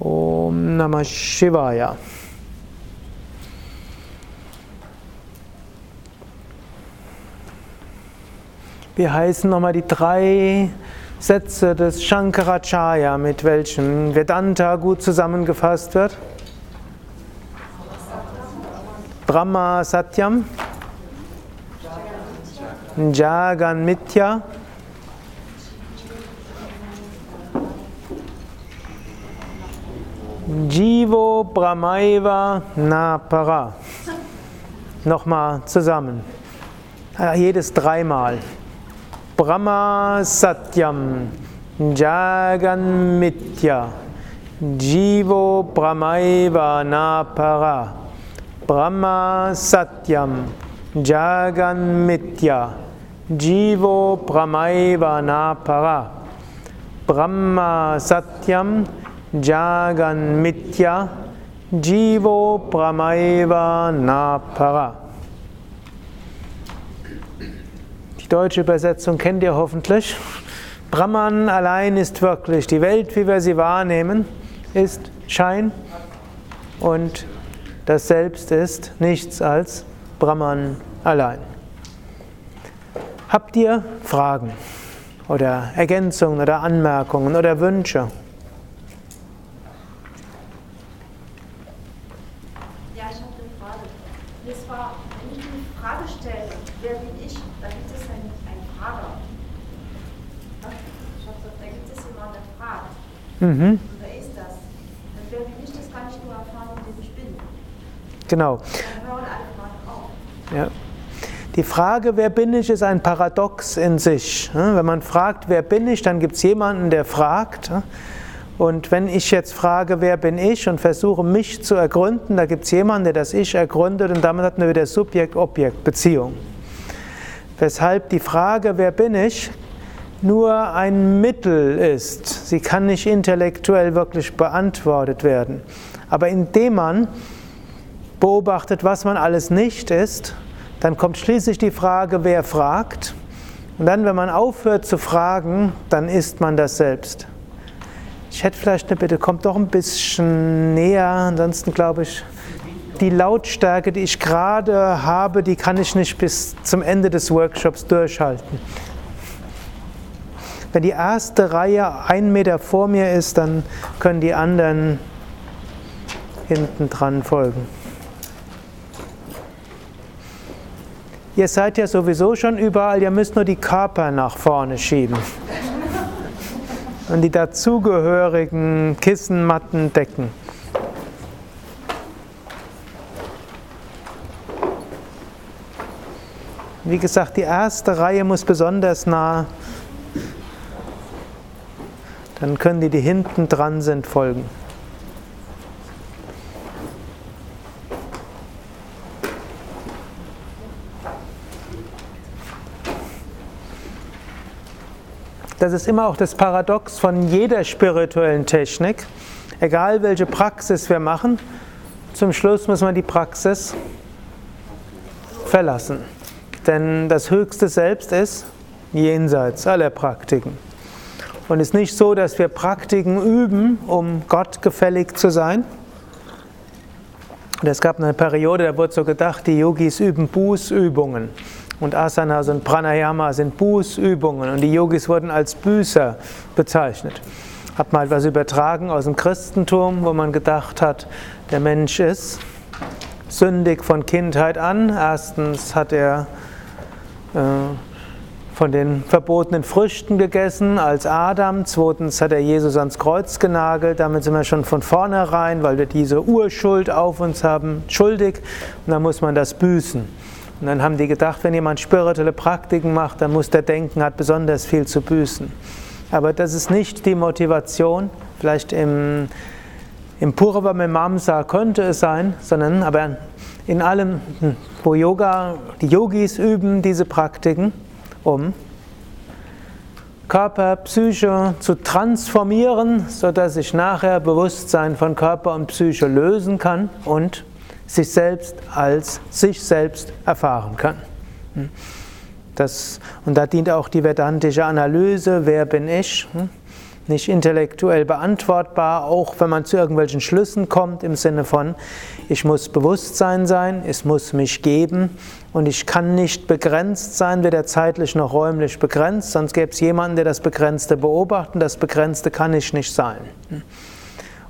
Om Namah Shivaya. Wir heißen nochmal die drei Sätze des Shankaracharya, mit welchen Vedanta gut zusammengefasst wird. Brahma Satyam, Jagan Mithya, Jivo Brahmaiva Napara. Nochmal zusammen. Jedes dreimal. Brahma Satyam, Jagan Mithya, Jivo Brahmaiva Napara. Brahma Satyam, Jagan Mithya, Jivo Brahmaiva Napara. Brahma Satyam, Jagan Mithya, Jivo Brahmaiva Napara. Die deutsche Übersetzung kennt ihr hoffentlich. Brahman allein ist wirklich. Die Welt, wie wir sie wahrnehmen, ist Schein und das Selbst ist nichts als Brahman allein. Habt ihr Fragen oder Ergänzungen oder Anmerkungen oder Wünsche? Ja, ich habe eine Frage. Und zwar, wenn ich eine Frage stelle, wer bin ich, da gibt es einen, einen Frager. Ja? Ich hab gesagt, da gibt es jemanden, der fragt. Mhm, wer ist das? Und wer bin ich, das kann ich nur erfahren, indem ich bin. genau. Dann hören alle Fragen auf. Ja. Die Frage, wer bin ich, ist ein Paradox in sich. Wenn man fragt, wer bin ich, dann gibt es jemanden, der fragt. Und wenn ich jetzt frage, wer bin ich und versuche mich zu ergründen, da gibt es jemanden, der das Ich ergründet und damit hat man wieder Subjekt-Objekt-Beziehung. Weshalb die Frage, wer bin ich, nur ein Mittel ist. Sie kann nicht intellektuell wirklich beantwortet werden. Aber indem man beobachtet, was man alles nicht ist, dann kommt schließlich die Frage, wer fragt. Und dann, wenn man aufhört zu fragen, dann ist man das selbst. Ich hätte vielleicht eine Bitte, kommt doch ein bisschen näher, ansonsten glaube ich, die Lautstärke, die ich gerade habe, die kann ich nicht bis zum Ende des Workshops durchhalten. Wenn die erste Reihe ein Meter vor mir ist, dann können die anderen hinten dran folgen. Ihr seid ja sowieso schon überall, ihr müsst nur die Körper nach vorne schieben. Und die dazugehörigen Kissenmatten decken. Wie gesagt, die erste Reihe muss besonders nah. Dann können die, die hinten dran sind, folgen. Das ist immer auch das Paradox von jeder spirituellen Technik. Egal welche Praxis wir machen, zum Schluss muss man die Praxis verlassen. Denn das höchste Selbst ist jenseits aller Praktiken. Und es ist nicht so, dass wir Praktiken üben, um Gott gefällig zu sein. Und es gab eine Periode, da wurde so gedacht, die Yogis üben Bußübungen. Und Asanas und Pranayama sind Bußübungen und die Yogis wurden als Büßer bezeichnet. Hat mal was übertragen aus dem Christentum, wo man gedacht hat, der Mensch ist sündig von Kindheit an. Erstens hat er äh, von den verbotenen Früchten gegessen als Adam. Zweitens hat er Jesus ans Kreuz genagelt. Damit sind wir schon von vornherein, weil wir diese Urschuld auf uns haben, schuldig. Und dann muss man das büßen. Und dann haben die gedacht, wenn jemand spirituelle Praktiken macht, dann muss der denken, hat besonders viel zu büßen. Aber das ist nicht die Motivation. Vielleicht im, im Purva Mimamsa könnte es sein, sondern aber in allem, wo Yoga, die Yogis üben diese Praktiken, um Körper, Psyche zu transformieren, sodass ich nachher Bewusstsein von Körper und Psyche lösen kann und sich selbst als sich selbst erfahren kann. Das, und da dient auch die vedantische Analyse, wer bin ich? nicht intellektuell beantwortbar, auch wenn man zu irgendwelchen Schlüssen kommt im Sinne von, ich muss Bewusstsein sein, es muss mich geben und ich kann nicht begrenzt sein, weder zeitlich noch räumlich begrenzt, sonst gäbe es jemanden, der das Begrenzte beobachtet, das Begrenzte kann ich nicht sein.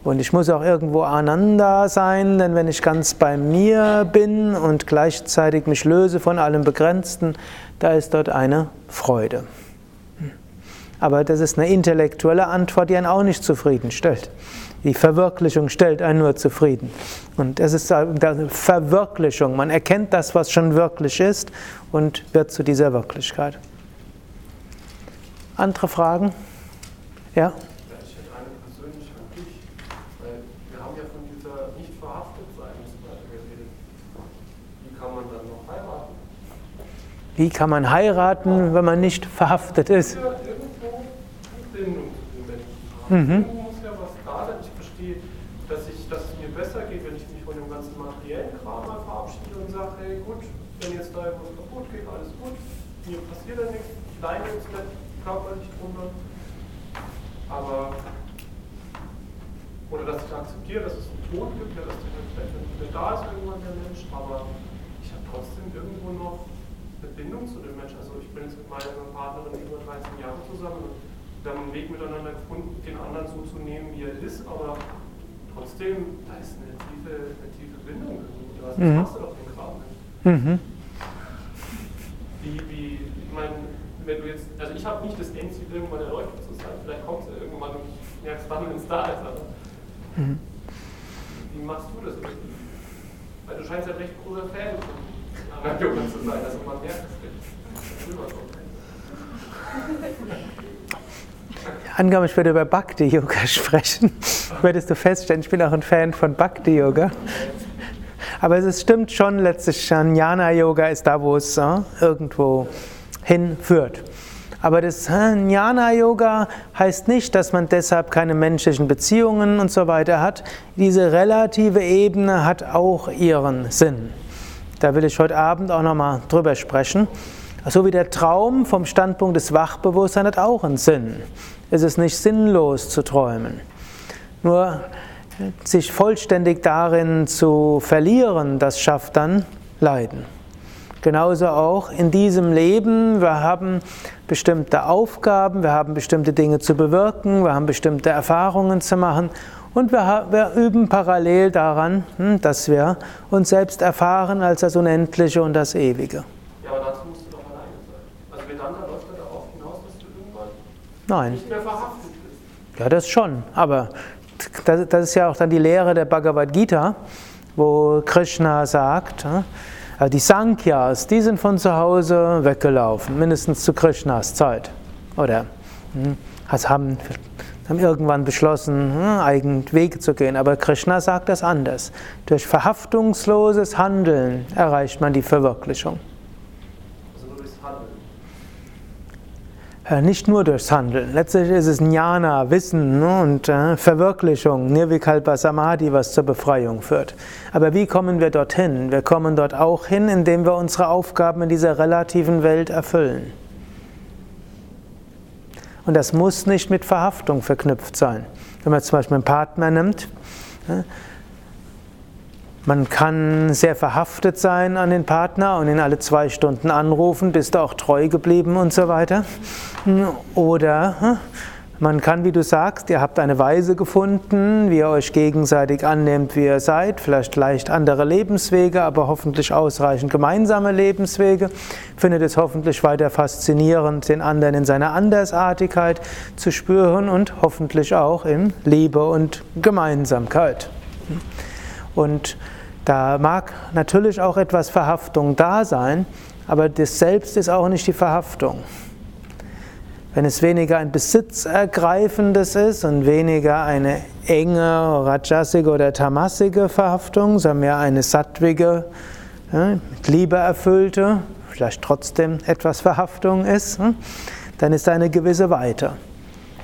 Und ich muss auch irgendwo aneinander sein, denn wenn ich ganz bei mir bin und gleichzeitig mich löse von allem Begrenzten, da ist dort eine Freude. Aber das ist eine intellektuelle Antwort, die einen auch nicht zufriedenstellt. Die Verwirklichung stellt einen nur zufrieden. Und es ist eine Verwirklichung. Man erkennt das, was schon wirklich ist und wird zu dieser Wirklichkeit. Andere Fragen? Ja? Wie kann man heiraten, wenn man nicht verhaftet ist? Mhm. muss ja was da sein. Ich verstehe, dass, ich, dass es mir besser geht, wenn ich mich von dem ganzen materiellen Kram mal verabschiede und sage, hey gut, wenn jetzt da etwas kaputt geht, alles gut, mir passiert ja nichts, ich leide jetzt nicht körperlich drunter. Aber, oder dass ich akzeptiere, dass es einen Tod gibt, ja, dass der vielleicht mehr da ist irgendwann der Mensch, aber ich habe trotzdem irgendwo noch eine Bindung zu dem Menschen. Also ich bin jetzt mit meiner Partnerin über 13 Jahre zusammen und wir haben einen Weg miteinander gefunden, den anderen so zu nehmen, wie er ist, aber trotzdem, da ist eine tiefe, eine tiefe Bindung. Das mhm. machst du doch den Kram nicht. Mhm. Wie, wie, ich meine, wenn du jetzt, also ich habe nicht das Endziel, irgendwann erleuchtet zu sein, vielleicht kommt es ja irgendwann und ich merke es dann, wenn es da ist, aber mhm. wie machst du das? Weil du scheinst ja recht großer Fan von Anna zu sein. Also man merkt es nicht. Angenommen, ich würde über Bhakti Yoga sprechen, würdest du feststellen, ich bin auch ein Fan von Bhakti Yoga. Aber es stimmt schon, letztlich Jnana Yoga ist da, wo es äh, irgendwo hinführt. Aber das Jnana Yoga heißt nicht, dass man deshalb keine menschlichen Beziehungen und so weiter hat. Diese relative Ebene hat auch ihren Sinn. Da will ich heute Abend auch nochmal drüber sprechen. So wie der Traum vom Standpunkt des Wachbewusstseins hat auch einen Sinn. Es ist nicht sinnlos zu träumen. Nur sich vollständig darin zu verlieren, das schafft dann Leiden. Genauso auch in diesem Leben, wir haben bestimmte Aufgaben, wir haben bestimmte Dinge zu bewirken, wir haben bestimmte Erfahrungen zu machen und wir, wir, üben parallel daran, hm, dass wir uns selbst erfahren als das Unendliche und das Ewige. Ja, aber dazu musst du doch alleine sein. Also Vedanta läuft ja darauf hinaus, dass du irgendwann Nein. nicht mehr verhaftet bist. Ja, das schon. Aber das, das ist ja auch dann die Lehre der Bhagavad Gita, wo Krishna sagt, hm, die Sankhyas, die sind von zu Hause weggelaufen, mindestens zu Krishnas Zeit. Oder hm, haben haben irgendwann beschlossen, hm, eigenen Wege zu gehen. Aber Krishna sagt das anders. Durch verhaftungsloses Handeln erreicht man die Verwirklichung. Also nur durchs Handeln? Ja, nicht nur durchs Handeln. Letztlich ist es Jnana, Wissen ne, und äh, Verwirklichung, Nirvikalpa Samadhi, was zur Befreiung führt. Aber wie kommen wir dorthin? Wir kommen dort auch hin, indem wir unsere Aufgaben in dieser relativen Welt erfüllen. Und das muss nicht mit Verhaftung verknüpft sein. Wenn man zum Beispiel einen Partner nimmt, man kann sehr verhaftet sein an den Partner und ihn alle zwei Stunden anrufen, bist du auch treu geblieben und so weiter. Oder man kann, wie du sagst, ihr habt eine Weise gefunden, wie ihr euch gegenseitig annehmt, wie ihr seid, vielleicht leicht andere Lebenswege, aber hoffentlich ausreichend gemeinsame Lebenswege. Findet es hoffentlich weiter faszinierend, den anderen in seiner Andersartigkeit zu spüren und hoffentlich auch in Liebe und Gemeinsamkeit. Und da mag natürlich auch etwas Verhaftung da sein, aber das Selbst ist auch nicht die Verhaftung. Wenn es weniger ein besitzergreifendes ist und weniger eine enge rajasige oder tamasige Verhaftung, sondern mehr eine sattwige, mit Liebe erfüllte, vielleicht trotzdem etwas Verhaftung ist, hm, dann ist da eine gewisse Weite.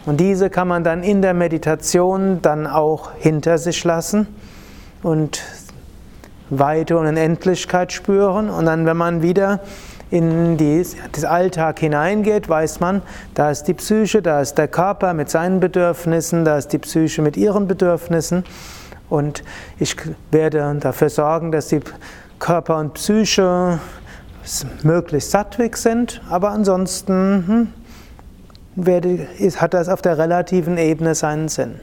Und diese kann man dann in der Meditation dann auch hinter sich lassen und Weite und Unendlichkeit spüren. Und dann, wenn man wieder in den Alltag hineingeht, weiß man, da ist die Psyche, da ist der Körper mit seinen Bedürfnissen, da ist die Psyche mit ihren Bedürfnissen. Und ich werde dafür sorgen, dass die Körper und Psyche möglichst sattwig sind, aber ansonsten hm, werde, hat das auf der relativen Ebene seinen Sinn.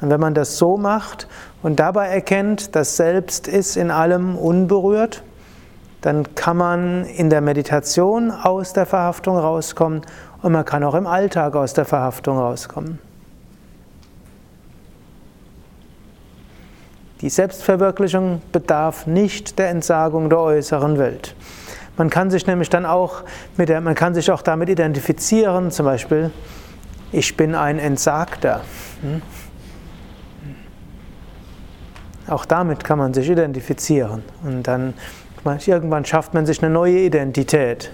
Und wenn man das so macht und dabei erkennt, dass Selbst ist in allem unberührt, dann kann man in der Meditation aus der Verhaftung rauskommen und man kann auch im Alltag aus der Verhaftung rauskommen. Die Selbstverwirklichung bedarf nicht der Entsagung der äußeren Welt. Man kann sich nämlich dann auch mit der, man kann sich auch damit identifizieren, zum Beispiel, ich bin ein Entsagter. Hm? Auch damit kann man sich identifizieren. Und dann irgendwann schafft man sich eine neue Identität.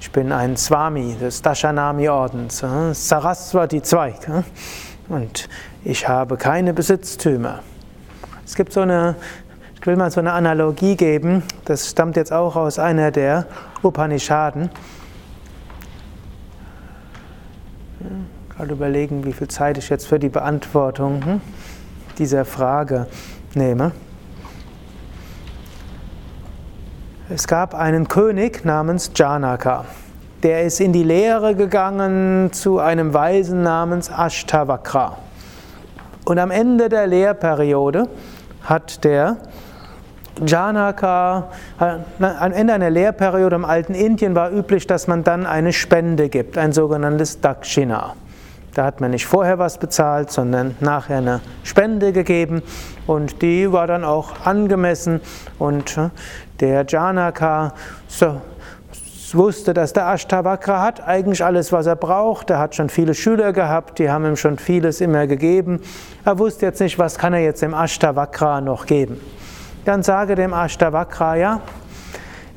Ich bin ein Swami des Dashanami-Ordens, Saraswati Zweig. Und ich habe keine Besitztümer. Es gibt so eine, ich will mal so eine Analogie geben, das stammt jetzt auch aus einer der Upanishaden. Gerade überlegen, wie viel Zeit ich jetzt für die Beantwortung hm, dieser Frage nehme. Es gab einen König namens Janaka. Der ist in die Lehre gegangen zu einem Weisen namens Ashtavakra. Und am Ende der Lehrperiode hat der Janaka, äh, am Ende einer Lehrperiode im alten Indien war üblich, dass man dann eine Spende gibt, ein sogenanntes Dakshina. Da hat man nicht vorher was bezahlt, sondern nachher eine Spende gegeben und die war dann auch angemessen und äh, der Janaka so, wusste, dass der Ashtavakra hat eigentlich alles, was er braucht. Er hat schon viele Schüler gehabt, die haben ihm schon vieles immer gegeben. Er wusste jetzt nicht, was kann er jetzt dem Ashtavakra noch geben. Dann sage dem Ashtavakra, ja,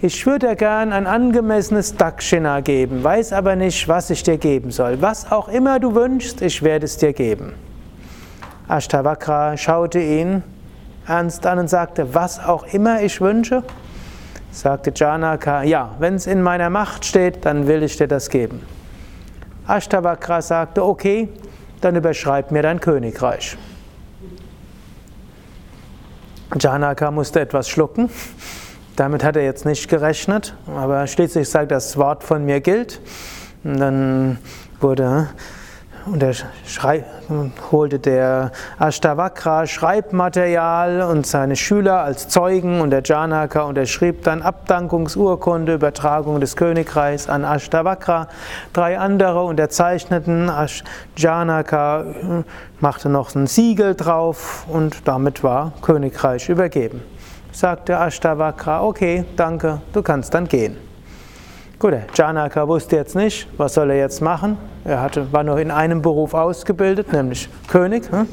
ich würde dir gern ein angemessenes Dakshina geben, weiß aber nicht, was ich dir geben soll. Was auch immer du wünschst, ich werde es dir geben. Ashtavakra schaute ihn ernst an und sagte, was auch immer ich wünsche, sagte Janaka, ja, wenn es in meiner Macht steht, dann will ich dir das geben. Ashtavakra sagte, okay, dann überschreib mir dein Königreich. Janaka musste etwas schlucken. Damit hat er jetzt nicht gerechnet, aber schließlich sagt das Wort von mir gilt. Und dann wurde und er holte der Ashtavakra Schreibmaterial und seine Schüler als Zeugen und der Janaka unterschrieb dann Abdankungsurkunde, Übertragung des Königreichs an Ashtavakra. Drei andere unterzeichneten, Janaka machte noch ein Siegel drauf und damit war Königreich übergeben. Sagte Ashtavakra, okay, danke, du kannst dann gehen. Gut, Janaka wusste jetzt nicht, was soll er jetzt machen. Er hatte, war noch in einem Beruf ausgebildet, nämlich König. Hm?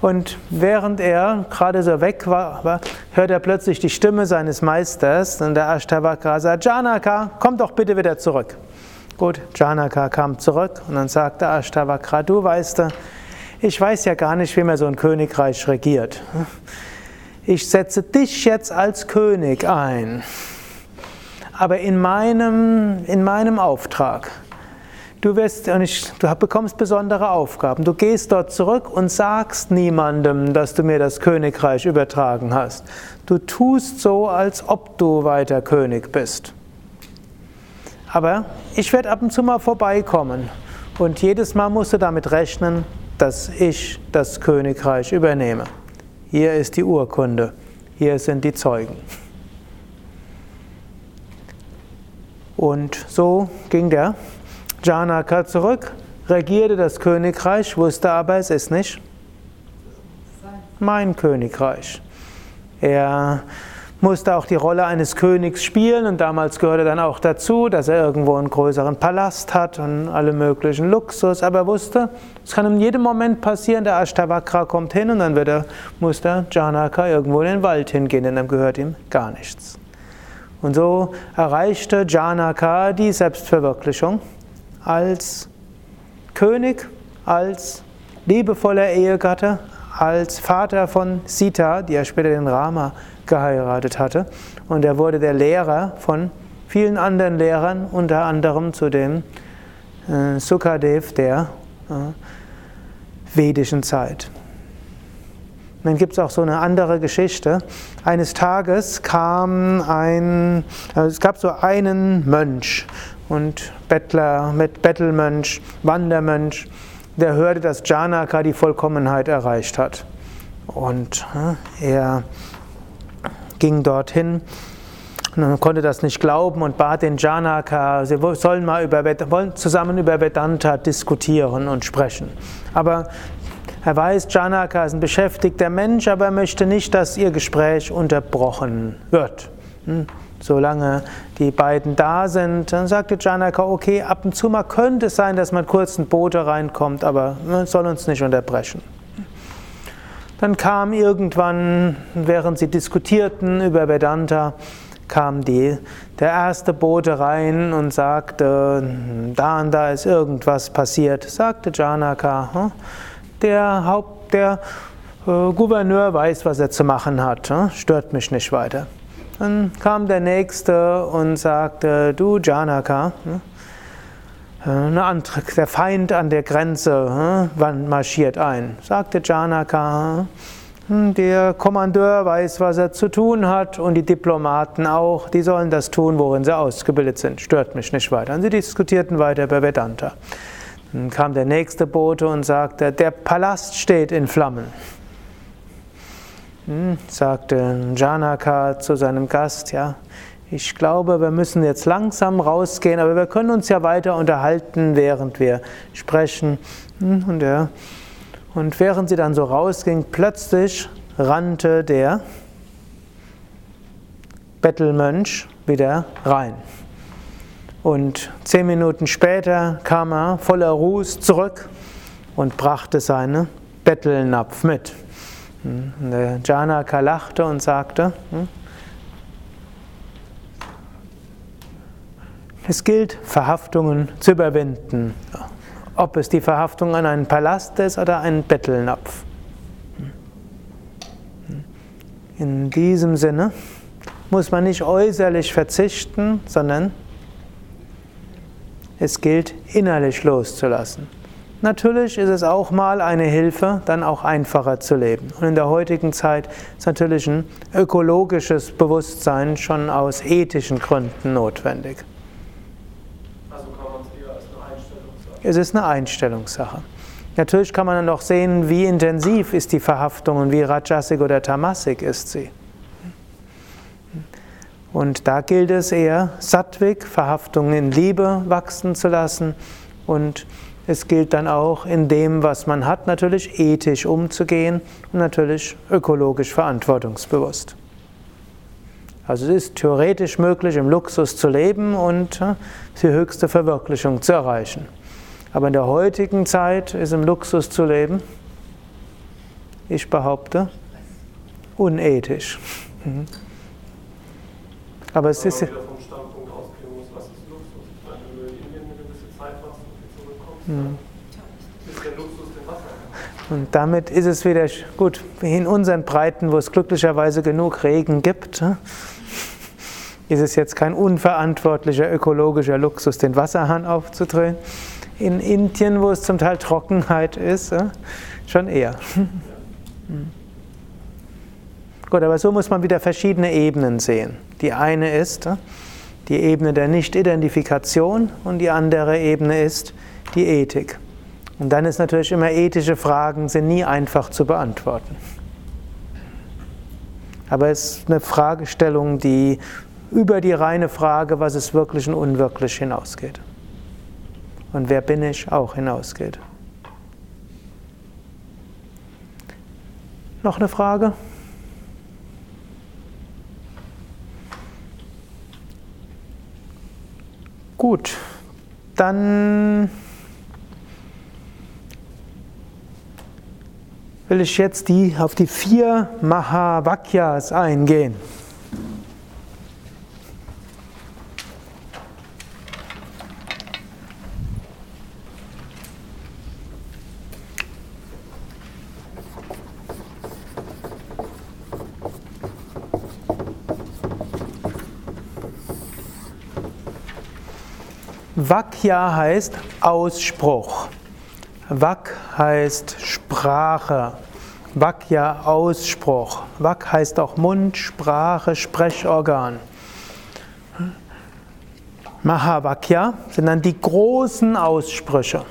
Und während er gerade so weg war, hört er plötzlich die Stimme seines Meisters und der Ashtavakra sagt, Janaka, komm doch bitte wieder zurück. Gut, Janaka kam zurück und dann sagte Ashtavakra, du weißt, ich weiß ja gar nicht, wie man so ein Königreich regiert. Ich setze dich jetzt als König ein aber in meinem, in meinem Auftrag. Du, wirst, du bekommst besondere Aufgaben. Du gehst dort zurück und sagst niemandem, dass du mir das Königreich übertragen hast. Du tust so, als ob du weiter König bist. Aber ich werde ab und zu mal vorbeikommen und jedes Mal musst du damit rechnen, dass ich das Königreich übernehme. Hier ist die Urkunde, hier sind die Zeugen. Und so ging der Janaka zurück, regierte das Königreich, wusste aber, es ist nicht mein Königreich. Er musste auch die Rolle eines Königs spielen und damals gehörte dann auch dazu, dass er irgendwo einen größeren Palast hat und alle möglichen Luxus, aber er wusste, es kann in jedem Moment passieren, der Ashtavakra kommt hin und dann wird er, muss der Janaka irgendwo in den Wald hingehen, denn dann gehört ihm gar nichts. Und so erreichte Janaka die Selbstverwirklichung als König, als liebevoller Ehegatte, als Vater von Sita, die ja später den Rama geheiratet hatte. Und er wurde der Lehrer von vielen anderen Lehrern, unter anderem zu dem äh, Sukadev der äh, vedischen Zeit. Dann gibt es auch so eine andere Geschichte. Eines Tages kam ein, also es gab so einen Mönch und Bettler mit Bettelmönch, Wandermönch, der hörte, dass Janaka die Vollkommenheit erreicht hat. Und äh, er ging dorthin und konnte das nicht glauben und bat den Janaka, sie sollen mal über, wollen zusammen über Vedanta diskutieren und sprechen. Aber er weiß, Janaka ist ein beschäftigter Mensch, aber er möchte nicht, dass ihr Gespräch unterbrochen wird. Hm? Solange die beiden da sind, dann sagte Janaka, okay, ab und zu mal könnte es sein, dass man kurz ein Bote reinkommt, aber man soll uns nicht unterbrechen. Dann kam irgendwann, während sie diskutierten über Vedanta, kam die, der erste Bote rein und sagte, da und da ist irgendwas passiert. Sagte Janaka, hm, der Haupt, der äh, Gouverneur weiß, was er zu machen hat, hm, stört mich nicht weiter. Dann kam der nächste und sagte, du Janaka, hm, äh, der Feind an der Grenze marschiert ein. Sagte Janaka, hm, der Kommandeur weiß, was er zu tun hat und die Diplomaten auch. Die sollen das tun, worin sie ausgebildet sind. Stört mich nicht weiter. Und sie diskutierten weiter über Vedanta. Dann kam der nächste Bote und sagte, der Palast steht in Flammen. Hm, sagte Janaka zu seinem Gast, ja, ich glaube, wir müssen jetzt langsam rausgehen, aber wir können uns ja weiter unterhalten, während wir sprechen. Hm, und er und während sie dann so rausging, plötzlich rannte der Bettelmönch wieder rein. Und zehn Minuten später kam er voller Ruß zurück und brachte seinen Bettelnapf mit. Und der Janaka lachte und sagte, hm, es gilt, Verhaftungen zu überwinden ob es die Verhaftung an einen Palast ist oder einen Bettelnapf. In diesem Sinne muss man nicht äußerlich verzichten, sondern es gilt innerlich loszulassen. Natürlich ist es auch mal eine Hilfe, dann auch einfacher zu leben. Und in der heutigen Zeit ist natürlich ein ökologisches Bewusstsein schon aus ethischen Gründen notwendig. Es ist eine Einstellungssache. Natürlich kann man dann auch sehen, wie intensiv ist die Verhaftung und wie rajasik oder tamasik ist sie. Und da gilt es eher, Sattvik, Verhaftungen in Liebe wachsen zu lassen. Und es gilt dann auch, in dem, was man hat, natürlich ethisch umzugehen und natürlich ökologisch verantwortungsbewusst. Also es ist theoretisch möglich, im Luxus zu leben und äh, die höchste Verwirklichung zu erreichen. Aber in der heutigen Zeit ist im Luxus zu leben, ich behaupte, unethisch. Mhm. Aber es ist. Zeit warst und zurückkommst, ist der Luxus dem Wasser. Und damit ist es wieder gut, in unseren Breiten, wo es glücklicherweise genug Regen gibt, ne, ist es jetzt kein unverantwortlicher ökologischer Luxus, den Wasserhahn aufzudrehen in Indien, wo es zum Teil Trockenheit ist, schon eher. Gut, aber so muss man wieder verschiedene Ebenen sehen. Die eine ist die Ebene der Nicht-Identifikation und die andere Ebene ist die Ethik. Und dann ist natürlich immer ethische Fragen sind nie einfach zu beantworten. Aber es ist eine Fragestellung, die über die reine Frage, was ist wirklich und unwirklich hinausgeht und wer bin ich auch hinausgeht. Noch eine Frage? Gut, dann will ich jetzt die, auf die vier Mahavakyas eingehen. Vakya heißt Ausspruch. Vak heißt Sprache. Vakya Ausspruch. Vak heißt auch Mund, Sprache, Sprechorgan. Mahavakya sind dann die großen Aussprüche.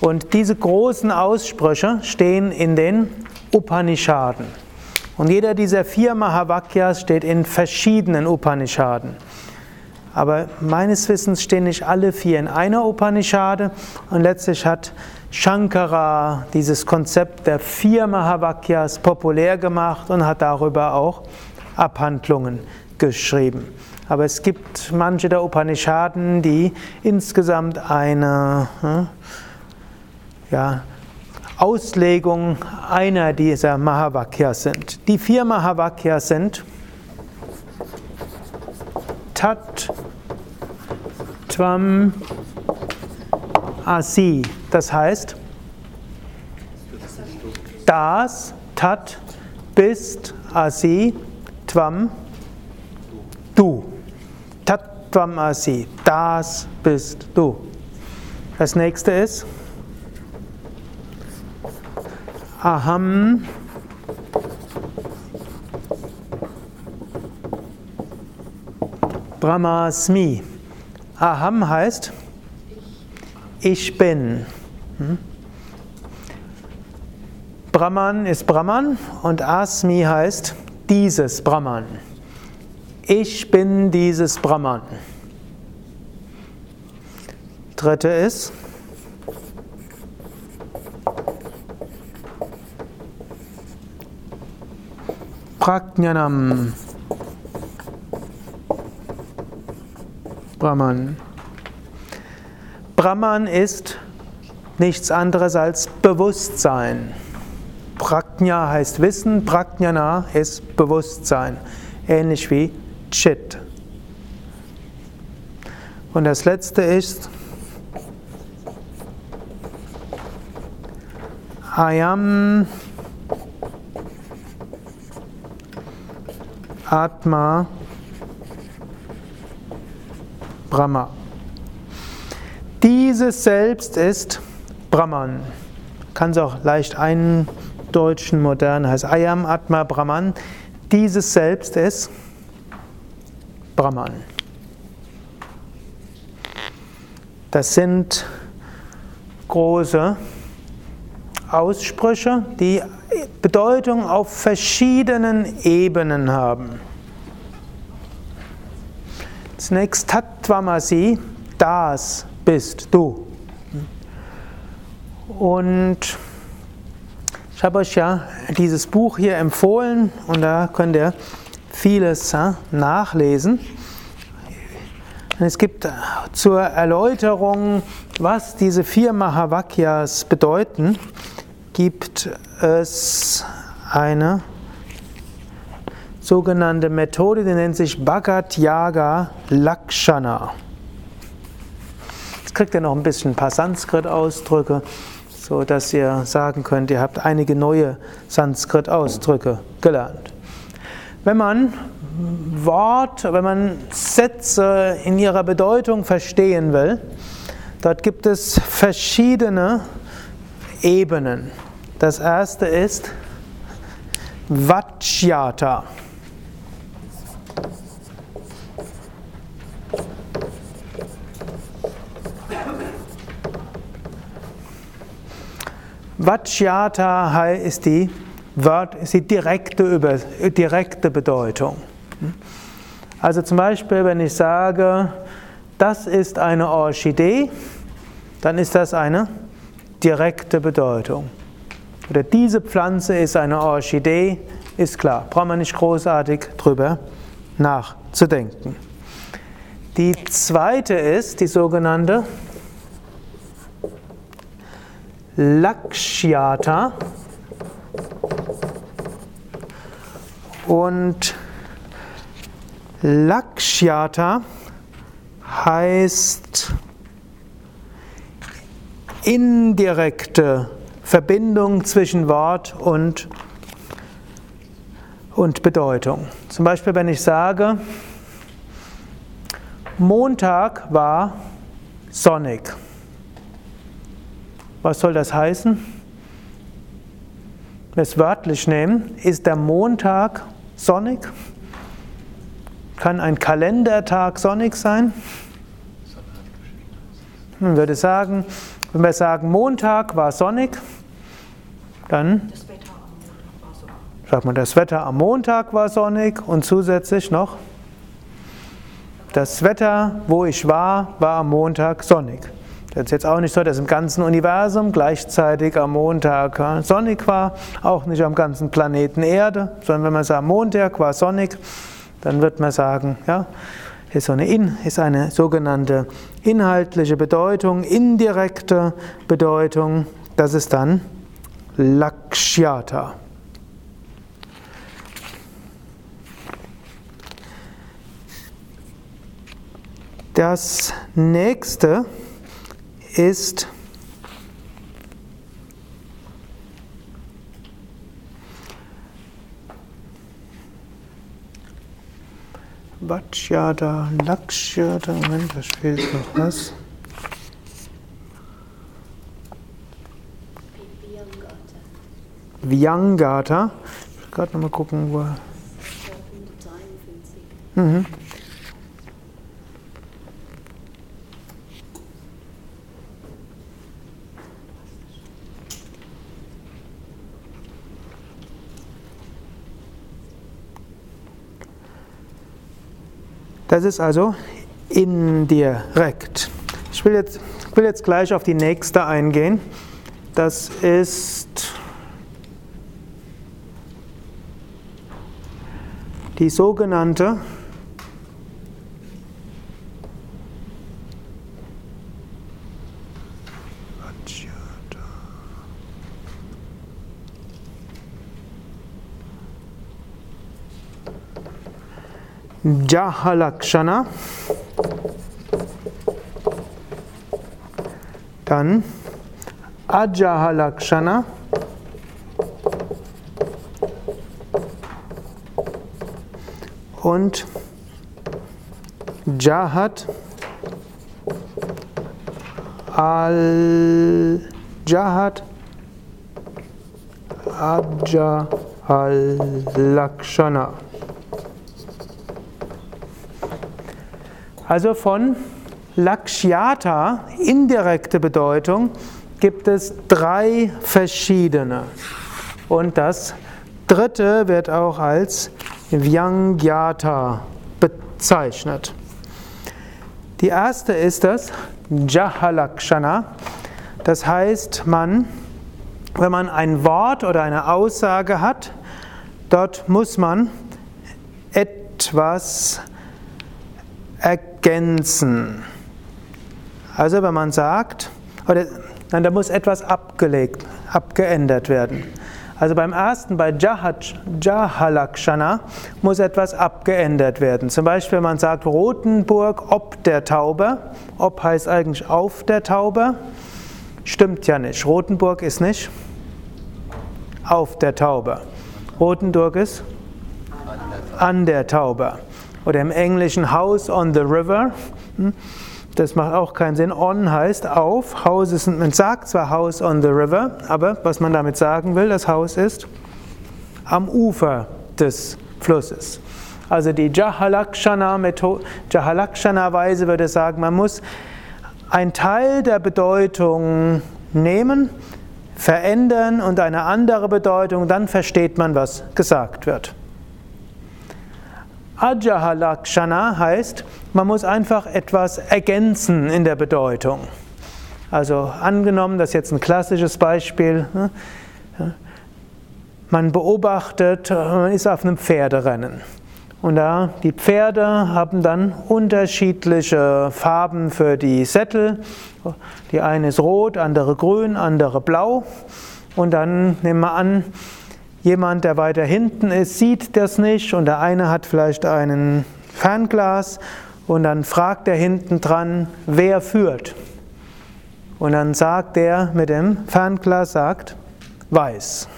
Und diese großen Aussprüche stehen in den Upanishaden. Und jeder dieser vier Mahavakyas steht in verschiedenen Upanishaden. Aber meines Wissens stehen nicht alle vier in einer Upanishade und letztlich hat Shankara dieses Konzept der vier Mahavakyas populär gemacht und hat darüber auch Abhandlungen geschrieben. Aber es gibt manche der Upanishaden, die insgesamt eine hm, ja, Auslegung einer dieser Mahavakyas sind. Die vier Mahavakyas sind Tat, Tvam, Asi. Das heißt, das, Tat, bist, Asi, Tvam, du. Tat, Tvam, Asi. Das bist du. Das nächste ist Aham Brahmasmi. Aham heißt ich bin. Hm? Brahman ist Brahman und Asmi heißt dieses Brahman. Ich bin dieses Brahman. Dritte ist Prajnanam. Brahman. Brahman ist nichts anderes als Bewusstsein. Prajna heißt Wissen, Prajnana ist Bewusstsein, ähnlich wie Chit. Und das letzte ist Ayam Atma Brahma. Dieses Selbst ist Brahman. Kann es auch leicht eindeutschen, modern heißt Ayam Atma Brahman. Dieses Selbst ist Brahman. Das sind große Aussprüche, die Bedeutung auf verschiedenen Ebenen haben. Zunächst Tattvamasi, das bist du. Und ich habe euch ja dieses Buch hier empfohlen und da könnt ihr vieles nachlesen. Es gibt zur Erläuterung, was diese vier Mahavakyas bedeuten, gibt es eine sogenannte Methode, die nennt sich Bhagat Yaga Lakshana. Jetzt kriegt ihr noch ein bisschen ein paar Sanskrit-Ausdrücke, so dass ihr sagen könnt, ihr habt einige neue Sanskrit-Ausdrücke gelernt. Wenn man Wort, wenn man Sätze in ihrer Bedeutung verstehen will, dort gibt es verschiedene Ebenen. Das erste ist Vachyata. Vachyata ist die, ist die direkte, über, direkte Bedeutung. Also zum Beispiel, wenn ich sage, das ist eine Orchidee, dann ist das eine direkte Bedeutung. Oder diese Pflanze ist eine Orchidee, ist klar, braucht man nicht großartig drüber nachzudenken. Die zweite ist die sogenannte Lakshyata und Lakshyata heißt indirekte Verbindung zwischen Wort und, und Bedeutung. Zum Beispiel, wenn ich sage, Montag war sonnig. Was soll das heißen? Wenn wir es wörtlich nehmen, ist der Montag sonnig? Kann ein Kalendertag sonnig sein? Man würde sagen, wenn wir sagen, Montag war sonnig, dann sagt man, das Wetter am Montag war sonnig und zusätzlich noch, das Wetter, wo ich war, war am Montag sonnig. Das ist jetzt auch nicht so, dass im ganzen Universum gleichzeitig am Montag sonnig war, auch nicht am ganzen Planeten Erde, sondern wenn man sagt, Montag war sonnig, dann wird man sagen, ja, ist, eine, ist eine sogenannte inhaltliche Bedeutung, indirekte Bedeutung, das ist dann Lakshyata. Das nächste ist Vajyada, Lakshyata, Moment, da fehlt noch was. Vyangata. Ich will gerade nochmal gucken, wo er. Mhm. Das ist also indirekt. Ich will jetzt, ich will jetzt gleich auf die nächste eingehen. Das ist die sogenannte Jahalakshana. Dann Ajahalakshana. Und Jahat al Jahat Ajahal Lakshana. Also von Lakshyata, indirekte Bedeutung, gibt es drei verschiedene. Und das dritte wird auch als Vyangyata bezeichnet. Die erste ist das Jahalakshana. Das heißt, man, wenn man ein Wort oder eine Aussage hat, dort muss man etwas ergänzen. Also wenn man sagt, oder nein, da muss etwas abgelegt, abgeändert werden. Also beim ersten, bei Jahalakshana, muss etwas abgeändert werden. Zum Beispiel, wenn man sagt Rotenburg ob der Taube, ob heißt eigentlich auf der Taube, stimmt ja nicht. Rotenburg ist nicht auf der Taube. Rotenburg ist an der Taube. Oder im Englischen House on the River. Hm? Das macht auch keinen Sinn. On heißt auf. Haus ist, man sagt zwar House on the River, aber was man damit sagen will, das Haus ist am Ufer des Flusses. Also die Jahalakshana-Weise würde sagen, man muss einen Teil der Bedeutung nehmen, verändern und eine andere Bedeutung, dann versteht man, was gesagt wird. Ajahalakshana heißt, man muss einfach etwas ergänzen in der Bedeutung. Also angenommen, das ist jetzt ein klassisches Beispiel, ne? man beobachtet, man ist auf einem Pferderennen. Und da die Pferde haben dann unterschiedliche Farben für die Sättel. Die eine ist rot, andere grün, andere blau. Und dann nehmen wir an, Jemand, der weiter hinten ist, sieht das nicht und der eine hat vielleicht ein Fernglas und dann fragt er hinten dran, wer führt. Und dann sagt der mit dem Fernglas, sagt, weiß.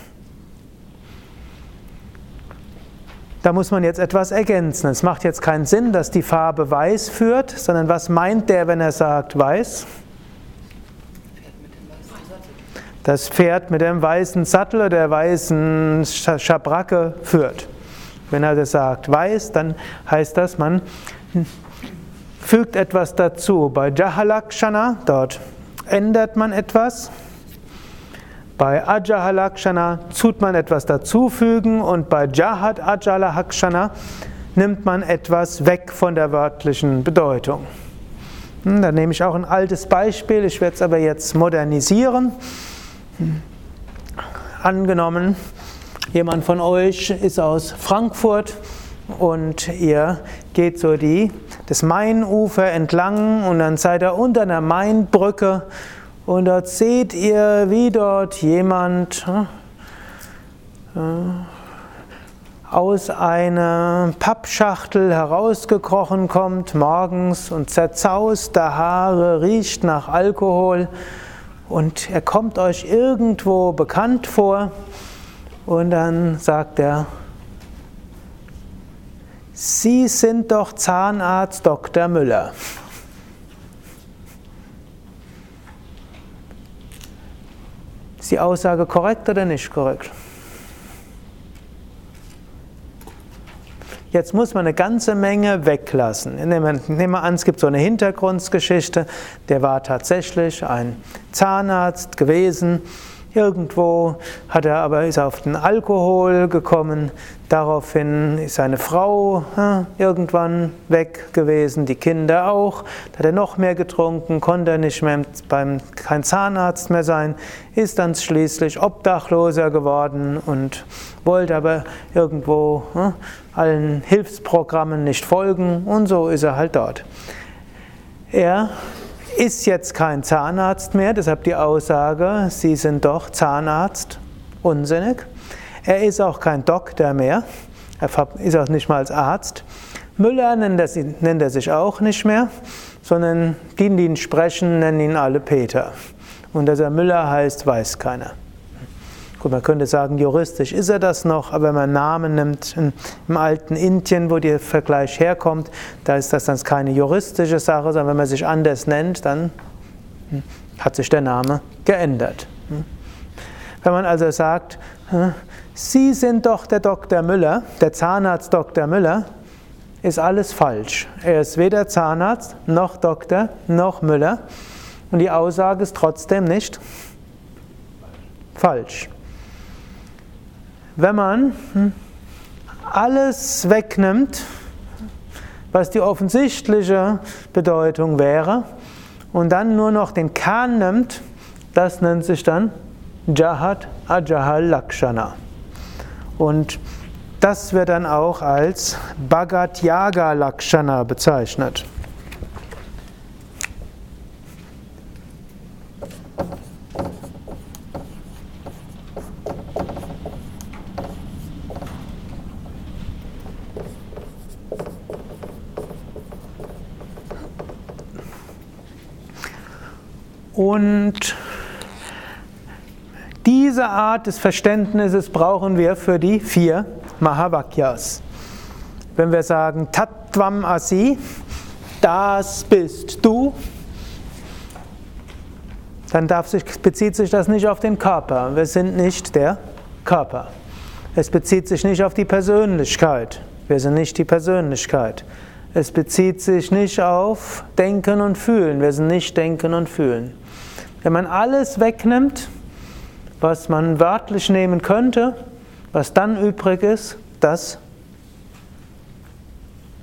Da muss man jetzt etwas ergänzen. Es macht jetzt keinen Sinn, dass die Farbe weiß führt, sondern was meint der, wenn er sagt weiß? Das Pferd mit dem weißen Sattel oder der weißen Schabracke führt. Wenn er das sagt weiß, dann heißt das, man fügt etwas dazu. Bei Jahalakshana, dort ändert man etwas. Bei Ajahalakshana tut man etwas dazufügen und bei Jahad Ajalakshana nimmt man etwas weg von der wörtlichen Bedeutung. Hm, da nehme ich auch ein altes Beispiel, ich werde es aber jetzt modernisieren. Angenommen, jemand von euch ist aus Frankfurt und ihr geht so die, das Mainufer entlang und dann seid ihr unter einer Mainbrücke und dort seht ihr, wie dort jemand äh, aus einer Pappschachtel herausgekrochen kommt morgens und zerzauste Haare, riecht nach Alkohol und er kommt euch irgendwo bekannt vor und dann sagt er, Sie sind doch Zahnarzt Dr. Müller. Ist die Aussage korrekt oder nicht korrekt? Jetzt muss man eine ganze Menge weglassen. Nehmen wir an, es gibt so eine Hintergrundgeschichte. Der war tatsächlich ein Zahnarzt gewesen Irgendwo hat er aber, ist auf den Alkohol gekommen, daraufhin ist seine Frau ja, irgendwann weg gewesen, die Kinder auch. Da hat er noch mehr getrunken, konnte nicht mehr beim, kein Zahnarzt mehr sein, ist dann schließlich Obdachloser geworden und wollte aber irgendwo ja, allen Hilfsprogrammen nicht folgen und so ist er halt dort. Er ist jetzt kein Zahnarzt mehr, deshalb die Aussage, Sie sind doch Zahnarzt, unsinnig. Er ist auch kein Doktor mehr, er ist auch nicht mal als Arzt. Müller nennt er, nennt er sich auch nicht mehr, sondern die, die ihn sprechen, nennen ihn alle Peter. Und dass er Müller heißt, weiß keiner. Gut, man könnte sagen, juristisch ist er das noch, aber wenn man Namen nimmt im alten Indien, wo der Vergleich herkommt, da ist das dann keine juristische Sache, sondern wenn man sich anders nennt, dann hm, hat sich der Name geändert. Hm. Wenn man also sagt, hm, Sie sind doch der Dr. Müller, der Zahnarzt Dr. Müller, ist alles falsch. Er ist weder Zahnarzt noch Doktor noch Müller und die Aussage ist trotzdem nicht falsch. Wenn man hm, alles wegnimmt, was die offensichtliche Bedeutung wäre, und dann nur noch den Kern nimmt, das nennt sich dann Jahad Ajahal Lakshana. Und das wird dann auch als Bhagat Yaga Lakshana bezeichnet. Und diese Art des Verständnisses brauchen wir für die vier Mahavakyas. Wenn wir sagen Tattvam Asi, das bist du, dann sich, bezieht sich das nicht auf den Körper. Wir sind nicht der Körper. Es bezieht sich nicht auf die Persönlichkeit. Wir sind nicht die Persönlichkeit. Es bezieht sich nicht auf Denken und Fühlen. Wir sind nicht Denken und Fühlen. Wenn man alles wegnimmt, was man wörtlich nehmen könnte, was dann übrig ist, das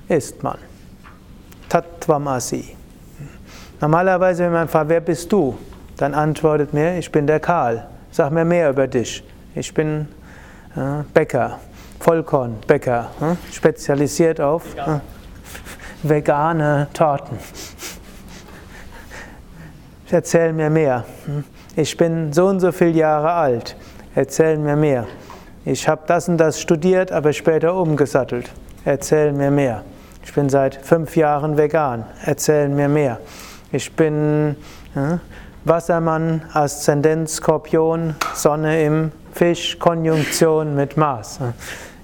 ist man. Tattvamasi. Normalerweise, wenn man fragt, wer bist du? Dann antwortet mir, ich bin der Karl. Sag mir mehr über dich. Ich bin äh, Bäcker, Vollkornbäcker, äh, spezialisiert auf äh, vegane Torten. Erzähl mir mehr. Hm? Ich bin so und so viele Jahre alt. Erzähl mir mehr. Ich habe das und das studiert, aber später umgesattelt. Erzähl mir mehr. Ich bin seit fünf Jahren vegan. Erzähl mir mehr. Ich bin ja, Wassermann, Aszendent, Skorpion, Sonne im Fisch, Konjunktion mit Mars.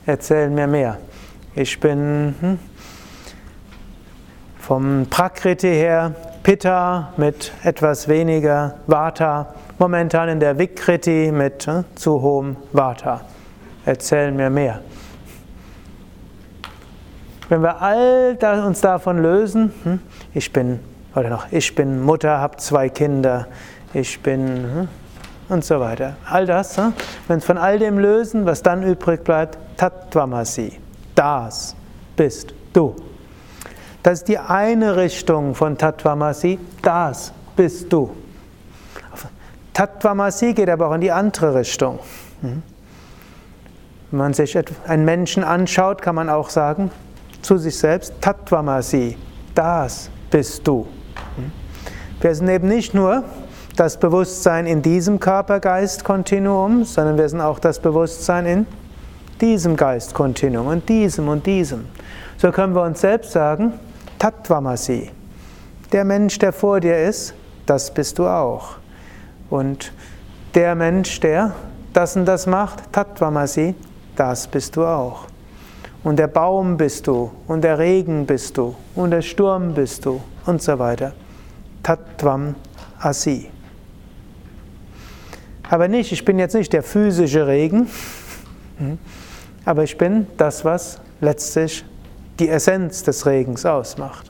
Erzähl mir mehr. Ich bin hm, vom Prakriti her Pitta mit etwas weniger Vata, momentan in der Vikriti mit hm, zu hohem Vata. Erzähl mir mehr. Wenn wir all das, uns davon lösen, hm, ich bin, oder noch, ich bin Mutter, habe zwei Kinder, ich bin hm, und so weiter. All das, hm, wenn uns von all dem lösen, was dann übrig bleibt, Tattvamasi, das bist du. Das ist die eine Richtung von Tattvamasi, das bist du. Tattvamasi geht aber auch in die andere Richtung. Wenn man sich einen Menschen anschaut, kann man auch sagen, zu sich selbst, Tattvamasi, das bist du. Wir sind eben nicht nur das Bewusstsein in diesem Körper-Geist-Kontinuum, sondern wir sind auch das Bewusstsein in diesem Geist-Kontinuum und diesem und diesem. So können wir uns selbst sagen, Tattvamasi, der Mensch, der vor dir ist, das bist du auch. Und der Mensch, der das und das macht, Tattvamasi, das bist du auch. Und der Baum bist du, und der Regen bist du, und der Sturm bist du, und so weiter. Tattvam Asi. Aber nicht, ich bin jetzt nicht der physische Regen, aber ich bin das, was letztlich die Essenz des Regens ausmacht.